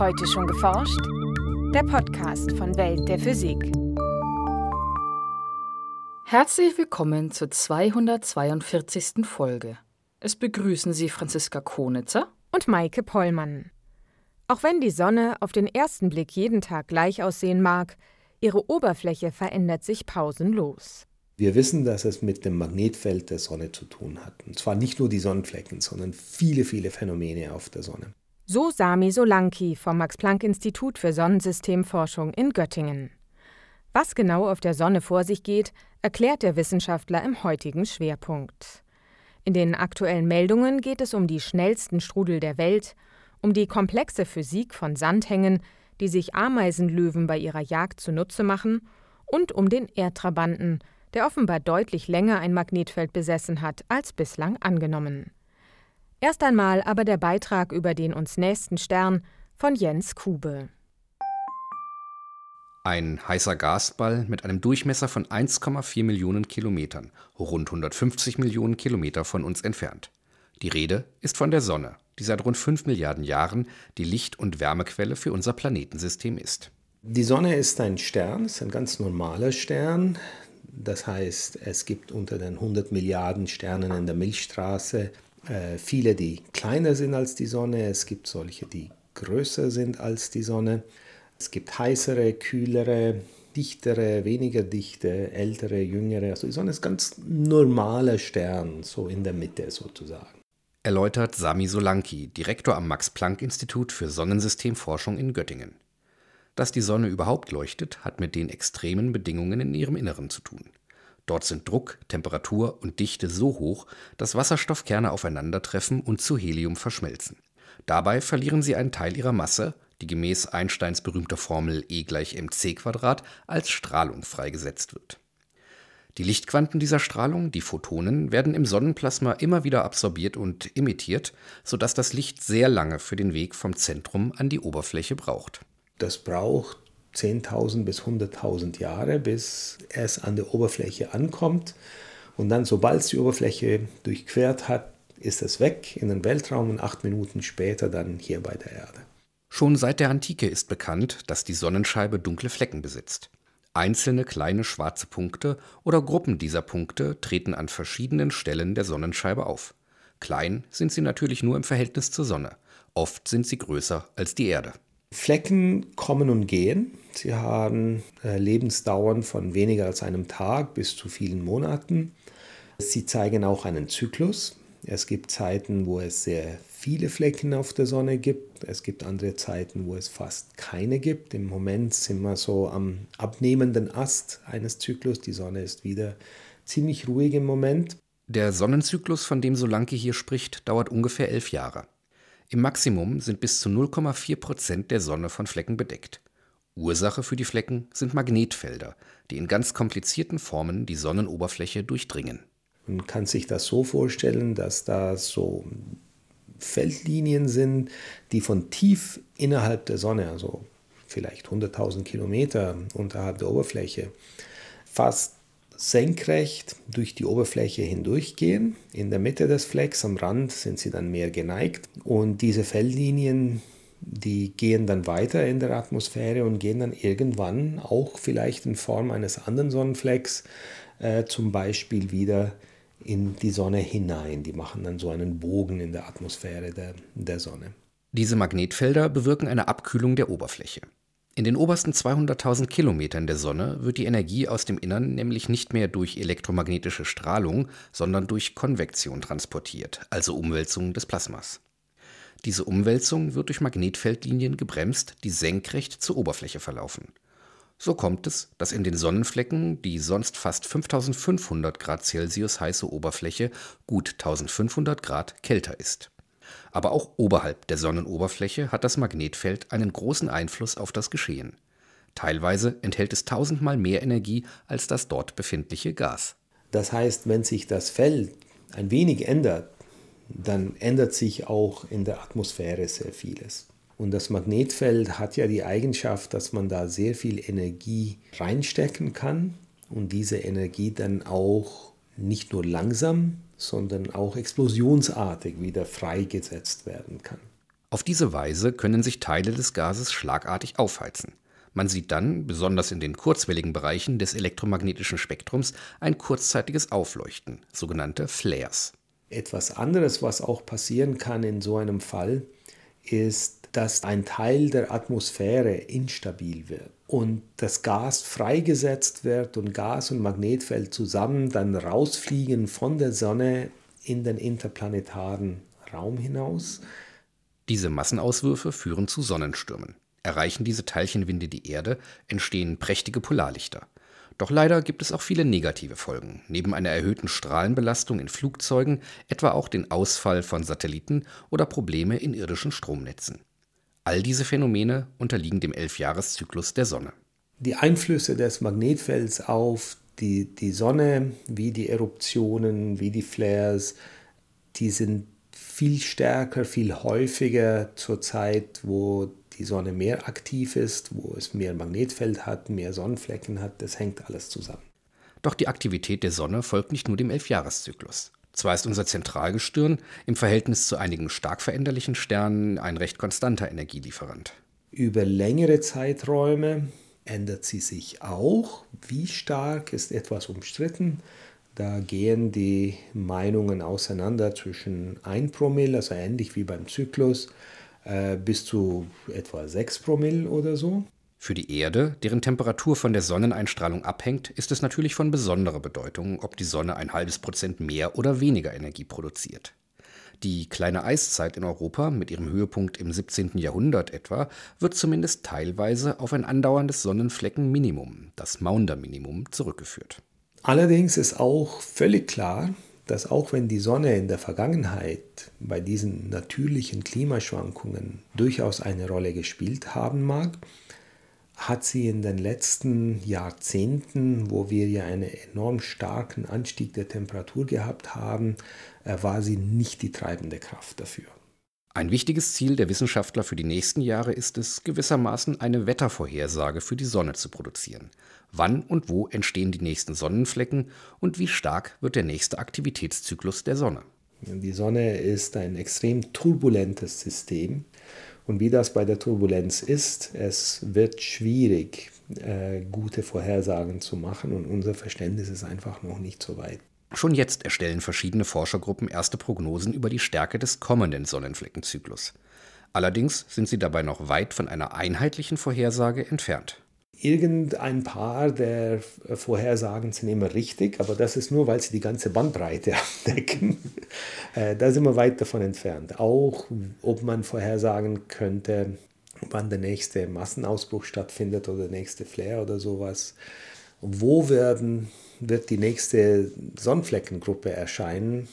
Heute schon geforscht? Der Podcast von Welt der Physik. Herzlich willkommen zur 242. Folge. Es begrüßen Sie Franziska Konitzer und Maike Pollmann. Auch wenn die Sonne auf den ersten Blick jeden Tag gleich aussehen mag, ihre Oberfläche verändert sich pausenlos. Wir wissen, dass es mit dem Magnetfeld der Sonne zu tun hat. Und zwar nicht nur die Sonnenflecken, sondern viele, viele Phänomene auf der Sonne. So Sami Solanki vom Max-Planck-Institut für Sonnensystemforschung in Göttingen. Was genau auf der Sonne vor sich geht, erklärt der Wissenschaftler im heutigen Schwerpunkt. In den aktuellen Meldungen geht es um die schnellsten Strudel der Welt, um die komplexe Physik von Sandhängen, die sich Ameisenlöwen bei ihrer Jagd zunutze machen, und um den Erdtrabanten, der offenbar deutlich länger ein Magnetfeld besessen hat als bislang angenommen. Erst einmal aber der Beitrag über den uns nächsten Stern von Jens Kube. Ein heißer Gasball mit einem Durchmesser von 1,4 Millionen Kilometern, rund 150 Millionen Kilometer von uns entfernt. Die Rede ist von der Sonne, die seit rund 5 Milliarden Jahren die Licht- und Wärmequelle für unser Planetensystem ist. Die Sonne ist ein Stern, ist ein ganz normaler Stern. Das heißt, es gibt unter den 100 Milliarden Sternen in der Milchstraße äh, viele, die kleiner sind als die Sonne. Es gibt solche, die größer sind als die Sonne. Es gibt heißere, kühlere, dichtere, weniger dichte, ältere, jüngere. Also die Sonne ist ganz normaler Stern, so in der Mitte sozusagen erläutert Sami Solanki, Direktor am Max-Planck-Institut für Sonnensystemforschung in Göttingen. Dass die Sonne überhaupt leuchtet, hat mit den extremen Bedingungen in ihrem Inneren zu tun. Dort sind Druck, Temperatur und Dichte so hoch, dass Wasserstoffkerne aufeinandertreffen und zu Helium verschmelzen. Dabei verlieren sie einen Teil ihrer Masse, die gemäß Einsteins berühmter Formel E gleich mc als Strahlung freigesetzt wird die Lichtquanten dieser Strahlung, die Photonen, werden im Sonnenplasma immer wieder absorbiert und emittiert, sodass das Licht sehr lange für den Weg vom Zentrum an die Oberfläche braucht. Das braucht 10.000 bis 100.000 Jahre, bis es an der Oberfläche ankommt. Und dann, sobald es die Oberfläche durchquert hat, ist es weg in den Weltraum und acht Minuten später dann hier bei der Erde. Schon seit der Antike ist bekannt, dass die Sonnenscheibe dunkle Flecken besitzt. Einzelne kleine schwarze Punkte oder Gruppen dieser Punkte treten an verschiedenen Stellen der Sonnenscheibe auf. Klein sind sie natürlich nur im Verhältnis zur Sonne. Oft sind sie größer als die Erde. Flecken kommen und gehen. Sie haben äh, Lebensdauern von weniger als einem Tag bis zu vielen Monaten. Sie zeigen auch einen Zyklus. Es gibt Zeiten, wo es sehr viele Flecken auf der Sonne gibt. Es gibt andere Zeiten, wo es fast keine gibt. Im Moment sind wir so am abnehmenden Ast eines Zyklus. Die Sonne ist wieder ziemlich ruhig im Moment. Der Sonnenzyklus, von dem Solanke hier spricht, dauert ungefähr elf Jahre. Im Maximum sind bis zu 0,4 Prozent der Sonne von Flecken bedeckt. Ursache für die Flecken sind Magnetfelder, die in ganz komplizierten Formen die Sonnenoberfläche durchdringen. Man kann sich das so vorstellen, dass da so Feldlinien sind, die von tief innerhalb der Sonne, also vielleicht 100.000 Kilometer unterhalb der Oberfläche, fast senkrecht durch die Oberfläche hindurchgehen. In der Mitte des Flecks am Rand sind sie dann mehr geneigt und diese Feldlinien, die gehen dann weiter in der Atmosphäre und gehen dann irgendwann auch vielleicht in Form eines anderen Sonnenflecks äh, zum Beispiel wieder in die Sonne hinein. Die machen dann so einen Bogen in der Atmosphäre der, der Sonne. Diese Magnetfelder bewirken eine Abkühlung der Oberfläche. In den obersten 200.000 Kilometern der Sonne wird die Energie aus dem Innern nämlich nicht mehr durch elektromagnetische Strahlung, sondern durch Konvektion transportiert, also Umwälzung des Plasmas. Diese Umwälzung wird durch Magnetfeldlinien gebremst, die senkrecht zur Oberfläche verlaufen. So kommt es, dass in den Sonnenflecken die sonst fast 5500 Grad Celsius heiße Oberfläche gut 1500 Grad kälter ist. Aber auch oberhalb der Sonnenoberfläche hat das Magnetfeld einen großen Einfluss auf das Geschehen. Teilweise enthält es tausendmal mehr Energie als das dort befindliche Gas. Das heißt, wenn sich das Feld ein wenig ändert, dann ändert sich auch in der Atmosphäre sehr vieles. Und das Magnetfeld hat ja die Eigenschaft, dass man da sehr viel Energie reinstecken kann und diese Energie dann auch nicht nur langsam, sondern auch explosionsartig wieder freigesetzt werden kann. Auf diese Weise können sich Teile des Gases schlagartig aufheizen. Man sieht dann, besonders in den kurzwelligen Bereichen des elektromagnetischen Spektrums, ein kurzzeitiges Aufleuchten, sogenannte Flares. Etwas anderes, was auch passieren kann in so einem Fall, ist, dass ein Teil der Atmosphäre instabil wird und das Gas freigesetzt wird und Gas und Magnetfeld zusammen dann rausfliegen von der Sonne in den interplanetaren Raum hinaus. Diese Massenauswürfe führen zu Sonnenstürmen. Erreichen diese Teilchenwinde die Erde, entstehen prächtige Polarlichter. Doch leider gibt es auch viele negative Folgen, neben einer erhöhten Strahlenbelastung in Flugzeugen, etwa auch den Ausfall von Satelliten oder Probleme in irdischen Stromnetzen. All diese Phänomene unterliegen dem Elfjahreszyklus der Sonne. Die Einflüsse des Magnetfelds auf die, die Sonne, wie die Eruptionen, wie die Flares, die sind viel stärker, viel häufiger zur Zeit, wo die Sonne mehr aktiv ist, wo es mehr Magnetfeld hat, mehr Sonnenflecken hat. Das hängt alles zusammen. Doch die Aktivität der Sonne folgt nicht nur dem Elfjahreszyklus. Zwar ist unser Zentralgestirn im Verhältnis zu einigen stark veränderlichen Sternen ein recht konstanter Energielieferant. Über längere Zeiträume ändert sie sich auch. Wie stark ist etwas umstritten. Da gehen die Meinungen auseinander zwischen 1 Promille, also ähnlich wie beim Zyklus, äh, bis zu etwa 6 Promille oder so. Für die Erde, deren Temperatur von der Sonneneinstrahlung abhängt, ist es natürlich von besonderer Bedeutung, ob die Sonne ein halbes Prozent mehr oder weniger Energie produziert. Die kleine Eiszeit in Europa mit ihrem Höhepunkt im 17. Jahrhundert etwa wird zumindest teilweise auf ein andauerndes Sonnenfleckenminimum, das Maunder-Minimum, zurückgeführt. Allerdings ist auch völlig klar, dass auch wenn die Sonne in der Vergangenheit bei diesen natürlichen Klimaschwankungen durchaus eine Rolle gespielt haben mag, hat sie in den letzten Jahrzehnten, wo wir ja einen enorm starken Anstieg der Temperatur gehabt haben, äh, war sie nicht die treibende Kraft dafür. Ein wichtiges Ziel der Wissenschaftler für die nächsten Jahre ist es, gewissermaßen eine Wettervorhersage für die Sonne zu produzieren. Wann und wo entstehen die nächsten Sonnenflecken und wie stark wird der nächste Aktivitätszyklus der Sonne? Die Sonne ist ein extrem turbulentes System und wie das bei der Turbulenz ist, es wird schwierig, äh, gute Vorhersagen zu machen und unser Verständnis ist einfach noch nicht so weit. Schon jetzt erstellen verschiedene Forschergruppen erste Prognosen über die Stärke des kommenden Sonnenfleckenzyklus. Allerdings sind sie dabei noch weit von einer einheitlichen Vorhersage entfernt irgendein paar der Vorhersagen sind immer richtig, aber das ist nur, weil sie die ganze Bandbreite abdecken. Äh, da sind wir weit davon entfernt. Auch ob man vorhersagen könnte, wann der nächste Massenausbruch stattfindet oder der nächste Flare oder sowas. Wo werden, wird die nächste Sonnenfleckengruppe erscheinen?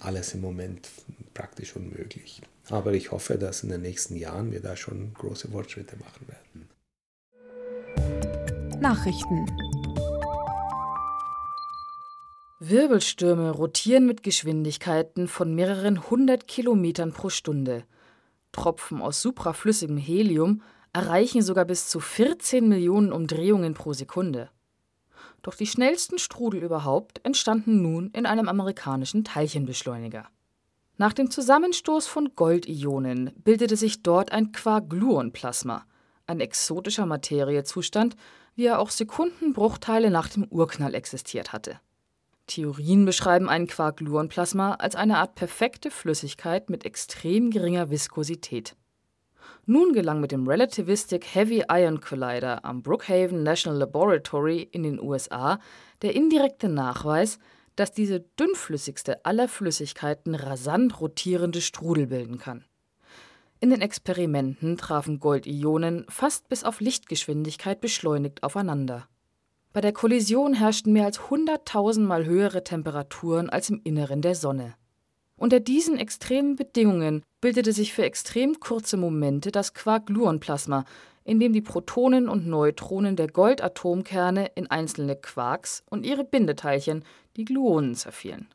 Alles im Moment praktisch unmöglich. Aber ich hoffe, dass in den nächsten Jahren wir da schon große Fortschritte machen werden. Nachrichten. Wirbelstürme rotieren mit Geschwindigkeiten von mehreren hundert Kilometern pro Stunde. Tropfen aus supraflüssigem Helium erreichen sogar bis zu 14 Millionen Umdrehungen pro Sekunde. Doch die schnellsten Strudel überhaupt entstanden nun in einem amerikanischen Teilchenbeschleuniger. Nach dem Zusammenstoß von Goldionen bildete sich dort ein Quark-Gluon-Plasma, ein exotischer Materiezustand, wie er auch Sekundenbruchteile nach dem Urknall existiert hatte. Theorien beschreiben ein Quark-Gluon-Plasma als eine Art perfekte Flüssigkeit mit extrem geringer Viskosität. Nun gelang mit dem Relativistic Heavy Ion Collider am Brookhaven National Laboratory in den USA der indirekte Nachweis, dass diese dünnflüssigste aller Flüssigkeiten rasant rotierende Strudel bilden kann. In den Experimenten trafen Goldionen fast bis auf Lichtgeschwindigkeit beschleunigt aufeinander. Bei der Kollision herrschten mehr als 100.000 Mal höhere Temperaturen als im Inneren der Sonne. Unter diesen extremen Bedingungen bildete sich für extrem kurze Momente das Quark-Gluon-Plasma, in dem die Protonen und Neutronen der Goldatomkerne in einzelne Quarks und ihre Bindeteilchen, die Gluonen, zerfielen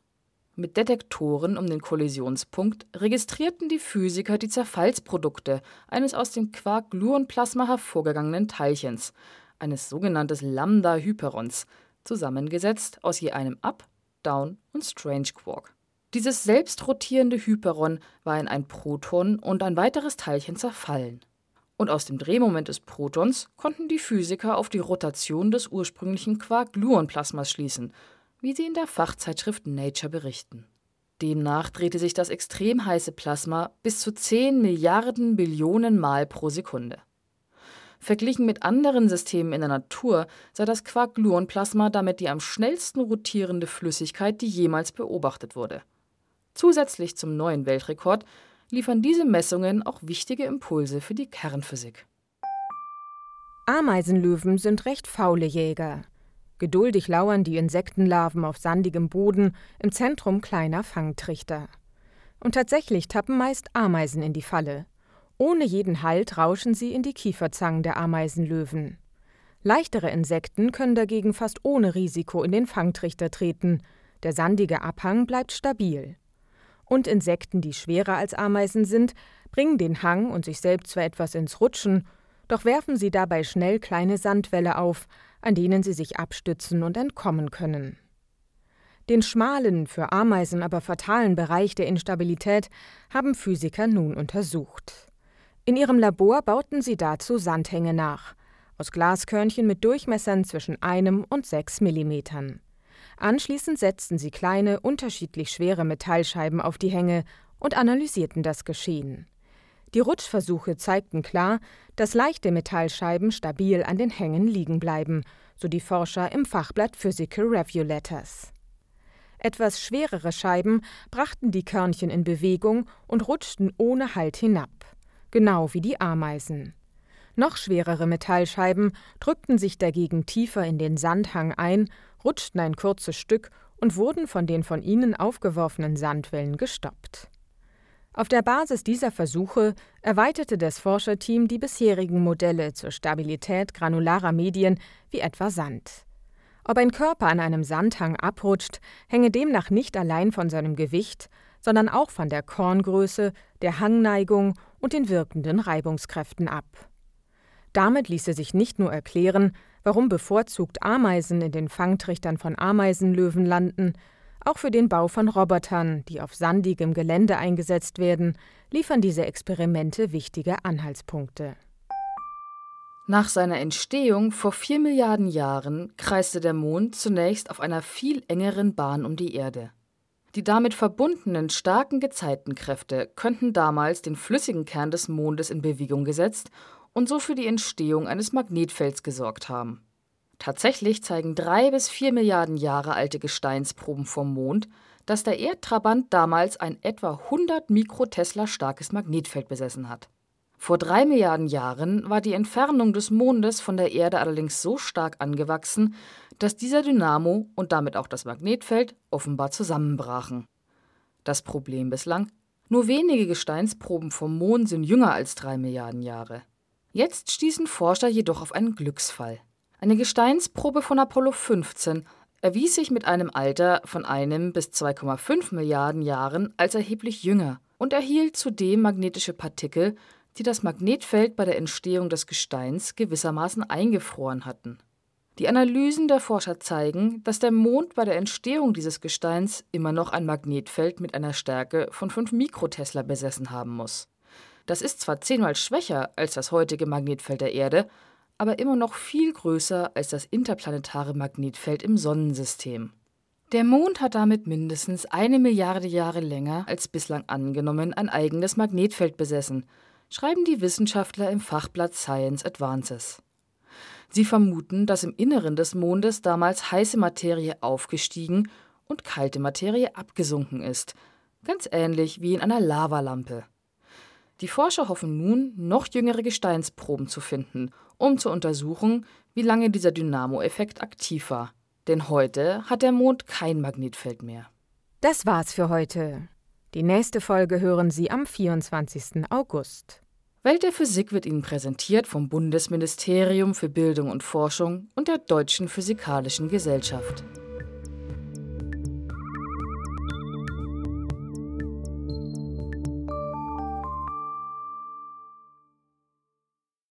mit Detektoren um den Kollisionspunkt registrierten die Physiker die Zerfallsprodukte eines aus dem Quark-Gluon-Plasma hervorgegangenen Teilchens, eines sogenannten Lambda-Hyperons, zusammengesetzt aus je einem Up -, Down - und Strange-Quark. Dieses selbst rotierende Hyperon war in ein Proton und ein weiteres Teilchen zerfallen. Und aus dem Drehmoment des Protons konnten die Physiker auf die Rotation des ursprünglichen Quark-Gluon-Plasmas schließen, wie sie in der Fachzeitschrift Nature berichten. Demnach drehte sich das extrem heiße Plasma bis zu 10 Milliarden Billionen Mal pro Sekunde. Verglichen mit anderen Systemen in der Natur sei das Quark-Gluon-Plasma damit die am schnellsten rotierende Flüssigkeit, die jemals beobachtet wurde. Zusätzlich zum neuen Weltrekord liefern diese Messungen auch wichtige Impulse für die Kernphysik. Ameisenlöwen sind recht faule Jäger. Geduldig lauern die Insektenlarven auf sandigem Boden im Zentrum kleiner Fangtrichter. Und tatsächlich tappen meist Ameisen in die Falle. Ohne jeden Halt rauschen sie in die Kieferzangen der Ameisenlöwen. Leichtere Insekten können dagegen fast ohne Risiko in den Fangtrichter treten. Der sandige Abhang bleibt stabil. Und Insekten, die schwerer als Ameisen sind, bringen den Hang und sich selbst zwar etwas ins Rutschen, doch werfen sie dabei schnell kleine Sandwälle auf, an denen sie sich abstützen und entkommen können. Den schmalen, für Ameisen aber fatalen Bereich der Instabilität haben Physiker nun untersucht. In ihrem Labor bauten sie dazu Sandhänge nach, aus Glaskörnchen mit Durchmessern zwischen einem und sechs Millimetern. Anschließend setzten sie kleine, unterschiedlich schwere Metallscheiben auf die Hänge und analysierten das Geschehen. Die Rutschversuche zeigten klar, dass leichte Metallscheiben stabil an den Hängen liegen bleiben, so die Forscher im Fachblatt Physical Review Letters. Etwas schwerere Scheiben brachten die Körnchen in Bewegung und rutschten ohne Halt hinab, genau wie die Ameisen. Noch schwerere Metallscheiben drückten sich dagegen tiefer in den Sandhang ein, rutschten ein kurzes Stück und wurden von den von ihnen aufgeworfenen Sandwellen gestoppt. Auf der Basis dieser Versuche erweiterte das Forscherteam die bisherigen Modelle zur Stabilität granularer Medien wie etwa Sand. Ob ein Körper an einem Sandhang abrutscht, hänge demnach nicht allein von seinem Gewicht, sondern auch von der Korngröße, der Hangneigung und den wirkenden Reibungskräften ab. Damit ließe sich nicht nur erklären, warum bevorzugt Ameisen in den Fangtrichtern von Ameisenlöwen landen, auch für den Bau von Robotern, die auf sandigem Gelände eingesetzt werden, liefern diese Experimente wichtige Anhaltspunkte. Nach seiner Entstehung vor vier Milliarden Jahren kreiste der Mond zunächst auf einer viel engeren Bahn um die Erde. Die damit verbundenen starken Gezeitenkräfte könnten damals den flüssigen Kern des Mondes in Bewegung gesetzt und so für die Entstehung eines Magnetfelds gesorgt haben. Tatsächlich zeigen drei bis vier Milliarden Jahre alte Gesteinsproben vom Mond, dass der Erdtrabant damals ein etwa 100 Mikrotesla starkes Magnetfeld besessen hat. Vor drei Milliarden Jahren war die Entfernung des Mondes von der Erde allerdings so stark angewachsen, dass dieser Dynamo und damit auch das Magnetfeld offenbar zusammenbrachen. Das Problem bislang? Nur wenige Gesteinsproben vom Mond sind jünger als drei Milliarden Jahre. Jetzt stießen Forscher jedoch auf einen Glücksfall. Eine Gesteinsprobe von Apollo 15 erwies sich mit einem Alter von einem bis 2,5 Milliarden Jahren als erheblich jünger und erhielt zudem magnetische Partikel, die das Magnetfeld bei der Entstehung des Gesteins gewissermaßen eingefroren hatten. Die Analysen der Forscher zeigen, dass der Mond bei der Entstehung dieses Gesteins immer noch ein Magnetfeld mit einer Stärke von 5 Mikrotesla besessen haben muss. Das ist zwar zehnmal schwächer als das heutige Magnetfeld der Erde, aber immer noch viel größer als das interplanetare Magnetfeld im Sonnensystem. Der Mond hat damit mindestens eine Milliarde Jahre länger als bislang angenommen ein eigenes Magnetfeld besessen, schreiben die Wissenschaftler im Fachblatt Science Advances. Sie vermuten, dass im Inneren des Mondes damals heiße Materie aufgestiegen und kalte Materie abgesunken ist, ganz ähnlich wie in einer Lavalampe. Die Forscher hoffen nun, noch jüngere Gesteinsproben zu finden, um zu untersuchen, wie lange dieser Dynamo-Effekt aktiv war. Denn heute hat der Mond kein Magnetfeld mehr. Das war's für heute. Die nächste Folge hören Sie am 24. August. Welt der Physik wird Ihnen präsentiert vom Bundesministerium für Bildung und Forschung und der Deutschen Physikalischen Gesellschaft.